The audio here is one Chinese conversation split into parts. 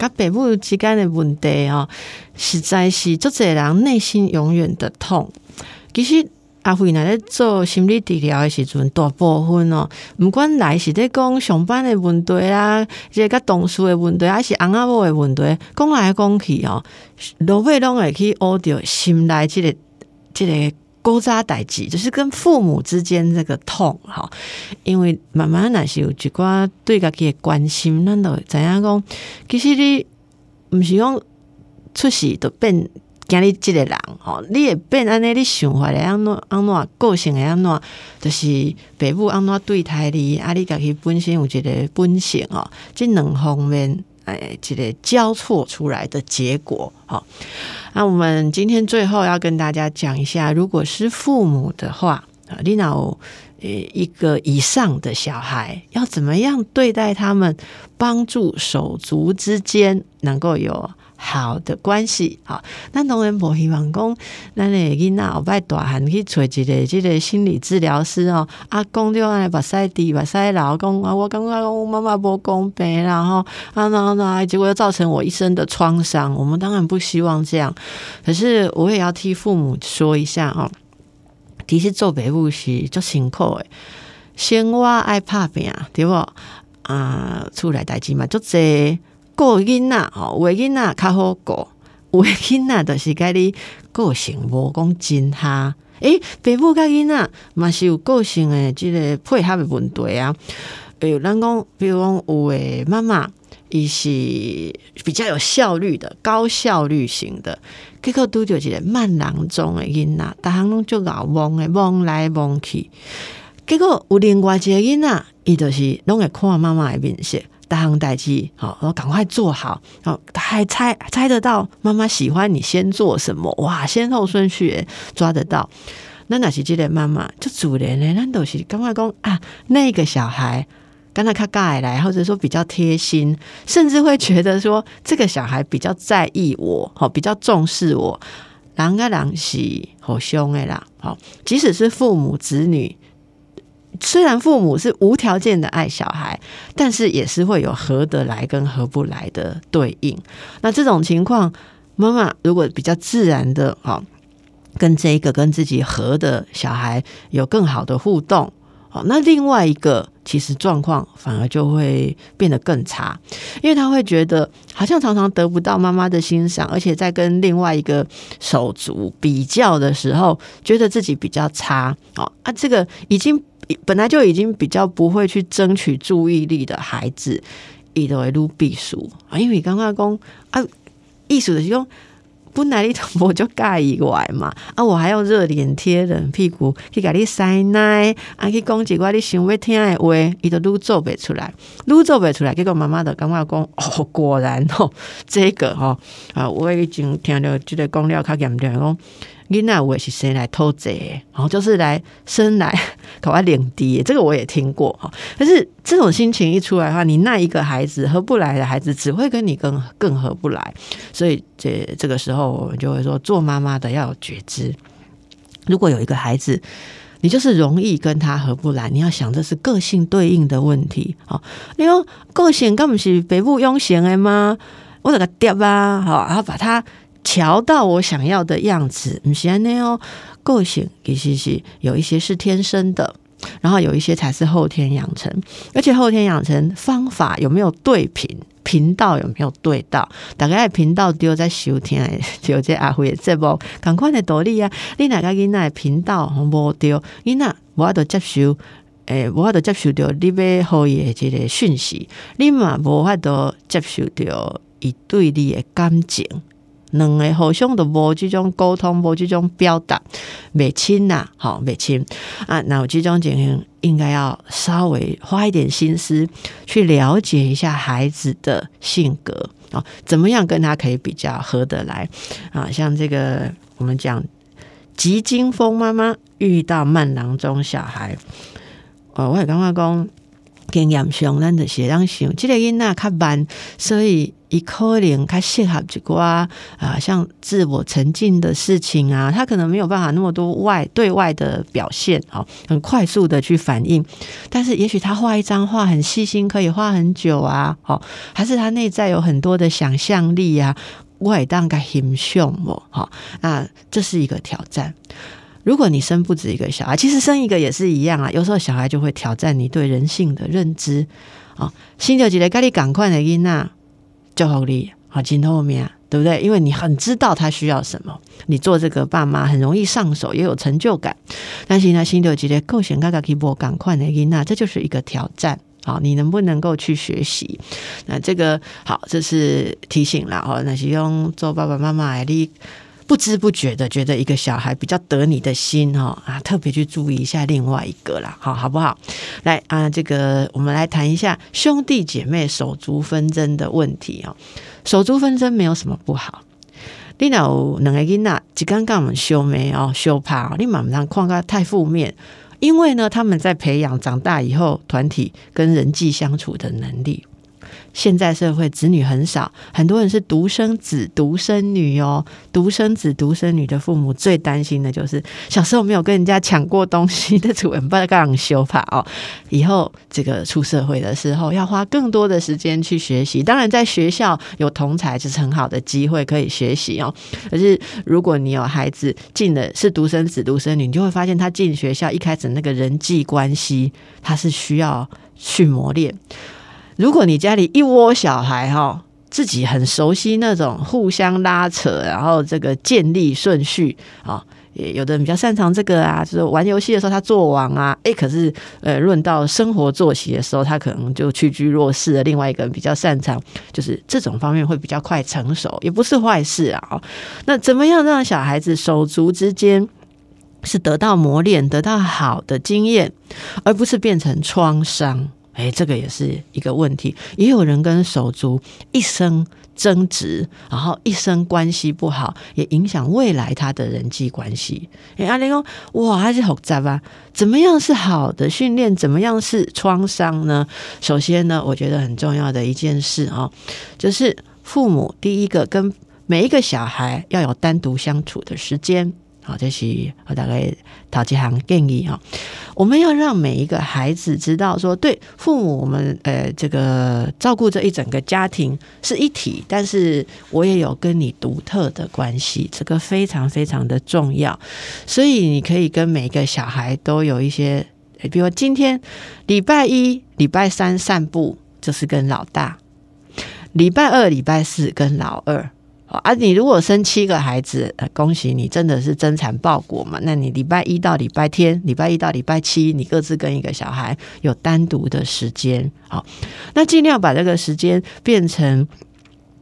甲父母之间的问题哦，实在是足侪人内心永远的痛。其实阿慧若咧做心理治疗的时阵，大部分哦，毋管来是咧讲上班的问题啦，即个甲同事的问题，还是翁仔某的问题，讲来讲去哦，落尾拢会去学着心内即个即个 古早代志，就是跟父母之间这个痛哈。因为慢慢若是有一寡对家己的关心，咱都知影讲，其实你毋是讲出事就变今日即个人吼，你会变安尼，你想法会安怎安怎个性会安怎，就是父母安怎对待你，啊，你家己本身有一个本性哦，即两方面哎，这个交错出来的结果好。那我们今天最后要跟大家讲一下，如果是父母的话啊，你有呃一个以上的小孩，要怎么样对待他们，帮助手足之间能够有好的关系好，咱当然无希望讲，咱的囡仔后摆大汉去找一个即个心理治疗师哦，啊，讲着安尼目屎滴目屎流，讲啊，我感觉讲妈妈无公平，然后啊那那，结果又造成我一生的创伤。我们当然不希望这样，可是我也要替父母说一下哦，其实做爸母是足辛苦诶，生活爱拍拼，对不？啊，厝内代志嘛足济。个囡仔吼，有囡仔较好过，有囡仔就是甲你个性无讲真哈。诶，爸母甲囡仔嘛是有个性诶，即个配合诶问题啊。诶，咱讲，比如讲有诶妈妈，伊是比较有效率的、高效率型的，结果拄着一个慢郎中诶囡仔，逐项拢足熬忙诶，忙来忙去。结果有另外一个囡仔，伊就是拢会看妈妈诶面色。大行代志，好，我赶快做好。哦，他还猜猜得到妈妈喜欢你先做什么？哇，先后顺序抓得到。那那是记得妈妈就主人呢？那都是赶快讲啊，那个小孩跟他他盖来，或者说比较贴心，甚至会觉得说这个小孩比较在意我，好，比较重视我。狼啊狼是好凶的啦，好，即使是父母子女。虽然父母是无条件的爱小孩，但是也是会有合得来跟合不来的对应。那这种情况，妈妈如果比较自然的哈，跟这一个跟自己合的小孩有更好的互动，哦，那另外一个其实状况反而就会变得更差，因为他会觉得好像常常得不到妈妈的欣赏，而且在跟另外一个手足比较的时候，觉得自己比较差。哦啊，这个已经。本来就已经比较不会去争取注意力的孩子，伊都会撸避暑啊，因为刚刚讲啊，艺术的用本来你同我就介意外嘛，啊，我还要热脸贴冷屁股去给你塞奶，啊，去讲几句你想要听的话，伊都撸做不出来，撸做不出来，结果妈妈的刚刚讲哦，果然哦，这个哈啊，我已经听到这个讲了，较严重讲。囡仔我也是生来偷贼，然后就是来生来搞我领地，这个我也听过哈。可是这种心情一出来的话，你那一个孩子合不来的孩子，只会跟你更更合不来。所以这这个时候，我们就会说，做妈妈的要有觉知。如果有一个孩子，你就是容易跟他合不来，你要想这是个性对应的问题啊。你说个性刚不是北部庸贤的吗？我这个爹啊，好，然后把他。调到我想要的样子，唔是安尼哦。个性其实是有一些是天生的，然后有一些才是后天养成。而且后天养成方法有没有对频，频道有没有对到？大概频道丢在收听，就这阿辉这部赶快的道理啊！你哪个囡仔频道无丢？囡仔无法度接受，诶，无法度接受到你要好伊的这个讯息，你嘛无法度接受到伊对你的感情。两个互相都无这种沟通，无这种表达，未亲呐，好未亲啊！那我这种情形应该要稍微花一点心思去了解一下孩子的性格，啊，怎么样跟他可以比较合得来啊？像这个我们讲吉金风妈妈遇到慢郎中小孩，哦，我也刚刚讲经验上，咱就是让想，这个囡仔较慢，所以。伊可能较适合一寡啊，像自我沉浸的事情啊，他可能没有办法那么多外对外的表现哦，很快速的去反应。但是也许他画一张画很细心，可以画很久啊，哦，还是他内在有很多的想象力啊，外当个形象哦，好，那这是一个挑战。如果你生不止一个小孩，其实生一个也是一样啊，有时候小孩就会挑战你对人性的认知啊。新旧几个该你赶快的因呐。就好力好今后面对不对？因为你很知道他需要什么，你做这个爸妈很容易上手，也有成就感。但是呢，新六级的构选嘎嘎可以播赶快的音，那这就是一个挑战。好，你能不能够去学习？那这个好，这是提醒了哦。那是用做爸爸妈妈你。不知不觉的觉得一个小孩比较得你的心哈啊，特别去注意一下另外一个啦，好好不好？来啊，这个我们来谈一下兄弟姐妹手足纷争的问题哦。手足纷争没有什么不好，你有两个囡仔，只刚刚我们修眉哦修怕，你马上看个太负面，因为呢，他们在培养长大以后团体跟人际相处的能力。现在社会子女很少，很多人是独生子、独生女哦。独生子、独生女的父母最担心的就是小时候没有跟人家抢过东西的主人，不知道干修法哦。以后这个出社会的时候，要花更多的时间去学习。当然，在学校有同才就是很好的机会可以学习哦。可是如果你有孩子进的是独生子、独生女，你就会发现他进学校一开始那个人际关系，他是需要去磨练。如果你家里一窝小孩哈，自己很熟悉那种互相拉扯，然后这个建立顺序啊，也有的人比较擅长这个啊，就是玩游戏的时候他做王啊，诶，可是呃，论到生活作息的时候，他可能就屈居弱势的。另外一个人比较擅长，就是这种方面会比较快成熟，也不是坏事啊。那怎么样让小孩子手足之间是得到磨练，得到好的经验，而不是变成创伤？哎，这个也是一个问题。也有人跟手足一生争执，然后一生关系不好，也影响未来他的人际关系。哎，阿玲说：“哇，还是好杂吧？怎么样是好的训练？怎么样是创伤呢？”首先呢，我觉得很重要的一件事啊，就是父母第一个跟每一个小孩要有单独相处的时间。好，这是我大概陶吉行建议哈。我们要让每一个孩子知道，说对父母，我们呃这个照顾这一整个家庭是一体，但是我也有跟你独特的关系，这个非常非常的重要。所以你可以跟每一个小孩都有一些，比如今天礼拜一、礼拜三散步就是跟老大，礼拜二、礼拜四跟老二。啊，你如果生七个孩子，恭喜你，真的是增产报国嘛？那你礼拜一到礼拜天，礼拜一到礼拜七，你各自跟一个小孩有单独的时间，好，那尽量把这个时间变成。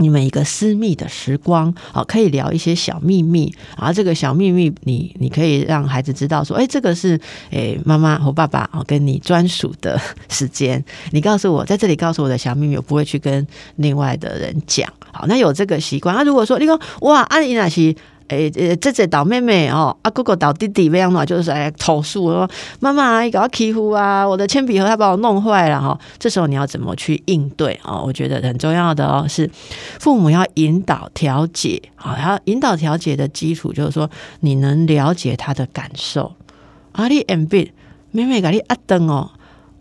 你们一个私密的时光，好，可以聊一些小秘密，啊这个小秘密，你你可以让孩子知道说，哎，这个是哎妈妈和爸爸哦跟你专属的时间，你告诉我在这里告诉我的小秘密，我不会去跟另外的人讲，好，那有这个习惯。那如果说你说哇，阿姨那是。诶诶，这这倒妹妹哦，啊哥哥倒弟弟，这样嘛，就是来投诉说妈妈你搞欺负啊，我的铅笔盒他把我弄坏了哈。这时候你要怎么去应对啊？我觉得很重要的哦，是父母要引导调解啊，然后引导调解的基础就是说你能了解他的感受。啊，你 M B 妹妹给你阿登哦，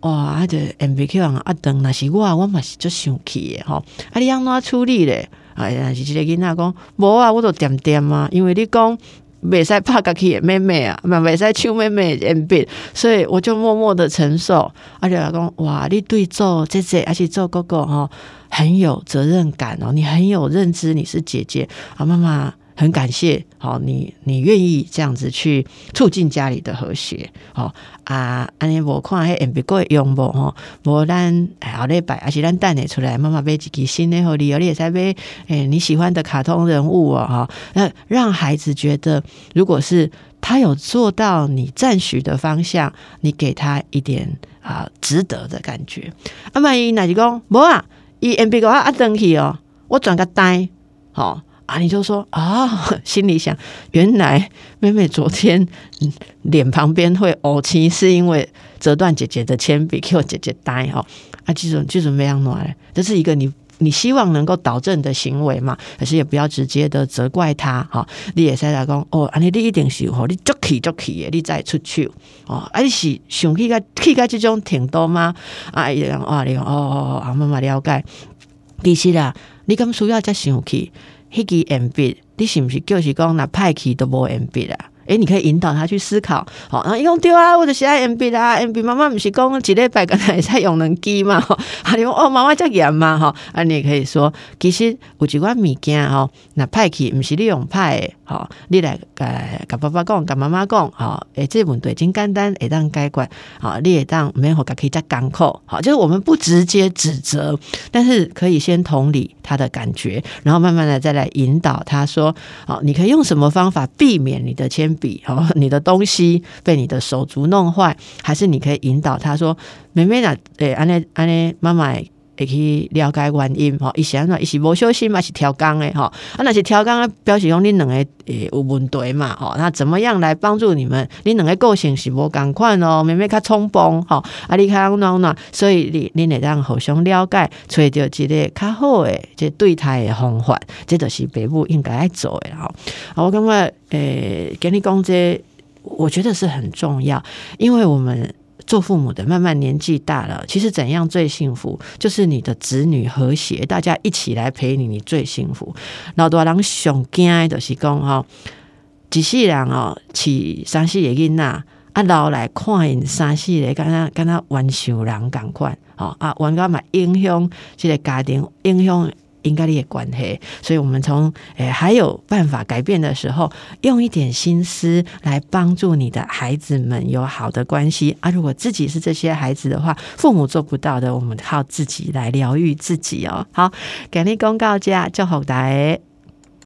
哇，啊这 M B Q 啊阿登，那是我我嘛是就生气的哈，啊你安怎处理咧？哎呀，是这个囡仔讲，无啊，我都点点啊，因为你讲袂使拍家己的妹妹啊，嘛袂使抢妹妹的 M B，所以我就默默的承受。而且讲，哇，你对做姐姐，而且做哥哥哈，很有责任感哦，你很有认知，你是姐姐啊，妈妈。很感谢，好，你你愿意这样子去促进家里的和谐，好啊，安尼我看迄 M B 过用不吼，无咱后礼拜，而且咱带你出来，妈妈买几支新的好礼，你也在买诶你喜欢的卡通人物哦，哈，那让孩子觉得，如果是他有做到你赞许的方向，你给他一点啊值得的感觉。啊，万一那就讲无啊，伊 M B 个啊登去哦。我转个呆，好啊，你就说啊，心里想，原来妹妹昨天脸旁边会呕青，是因为折断姐姐的铅笔，给我姐姐呆哈。啊，这种这种没样暖，这是一个你你希望能够导正的行为嘛？可是也不要直接的责怪他哈。你也在来讲哦，安尼你一定是吼，你足气足气的，你再出去哦。啊，你是想去个去个这种挺多吗？啊，伊讲哦，你讲哦哦哦，慢慢了解。其实啦，你咁需要再想去，迄支鉛笔，你是不是就是讲那派去都无鉛笔啊？诶，你可以引导他去思考，好，然后一共丢啊，或者写 M B 啦，M B 妈妈不是讲几礼拜刚才在用能机嘛？啊，你讲哦，妈妈叫严嘛？哈，啊，你也可以说，其实有一款物件吼，那派去不是你用派，好，你来甲甲爸爸讲，甲妈妈讲，好，诶，这问题真简单，会当解决，好，你会当没好，可以再港口，好，就是我们不直接指责，但是可以先同理他的感觉，然后慢慢的再来引导他说，好，你可以用什么方法避免你的签笔哦，你的东西被你的手足弄坏，还是你可以引导他说：“妹妹呐，诶，安妮安妮，妈妈会去了解原因吼，伊是安怎一是无小心嘛，是超工的吼，啊，那是超工的表示讲恁两个诶有问题嘛吼，那怎么样来帮助你们？恁两个个性是无共款哦，妹妹较冲动吼，啊，你较暖暖，所以你你会当互相了解，揣到一个较好诶，即对待的方法，这都是父母应该要做的吼。啊我感觉。诶，给你讲这，我觉得是很重要，因为我们做父母的慢慢年纪大了，其实怎样最幸福，就是你的子女和谐，大家一起来陪你，你最幸福。老多人上惊的是讲哈，一世人哦，饲三四个囡仔，啊老来看因三四个，敢若敢若玩小人共款，吼啊，玩到嘛影响这个家庭，影响。应该也关系，所以我们从诶还有办法改变的时候，用一点心思来帮助你的孩子们有好的关系啊！如果自己是这些孩子的话，父母做不到的，我们靠自己来疗愈自己哦。好，给你公告家就好大家。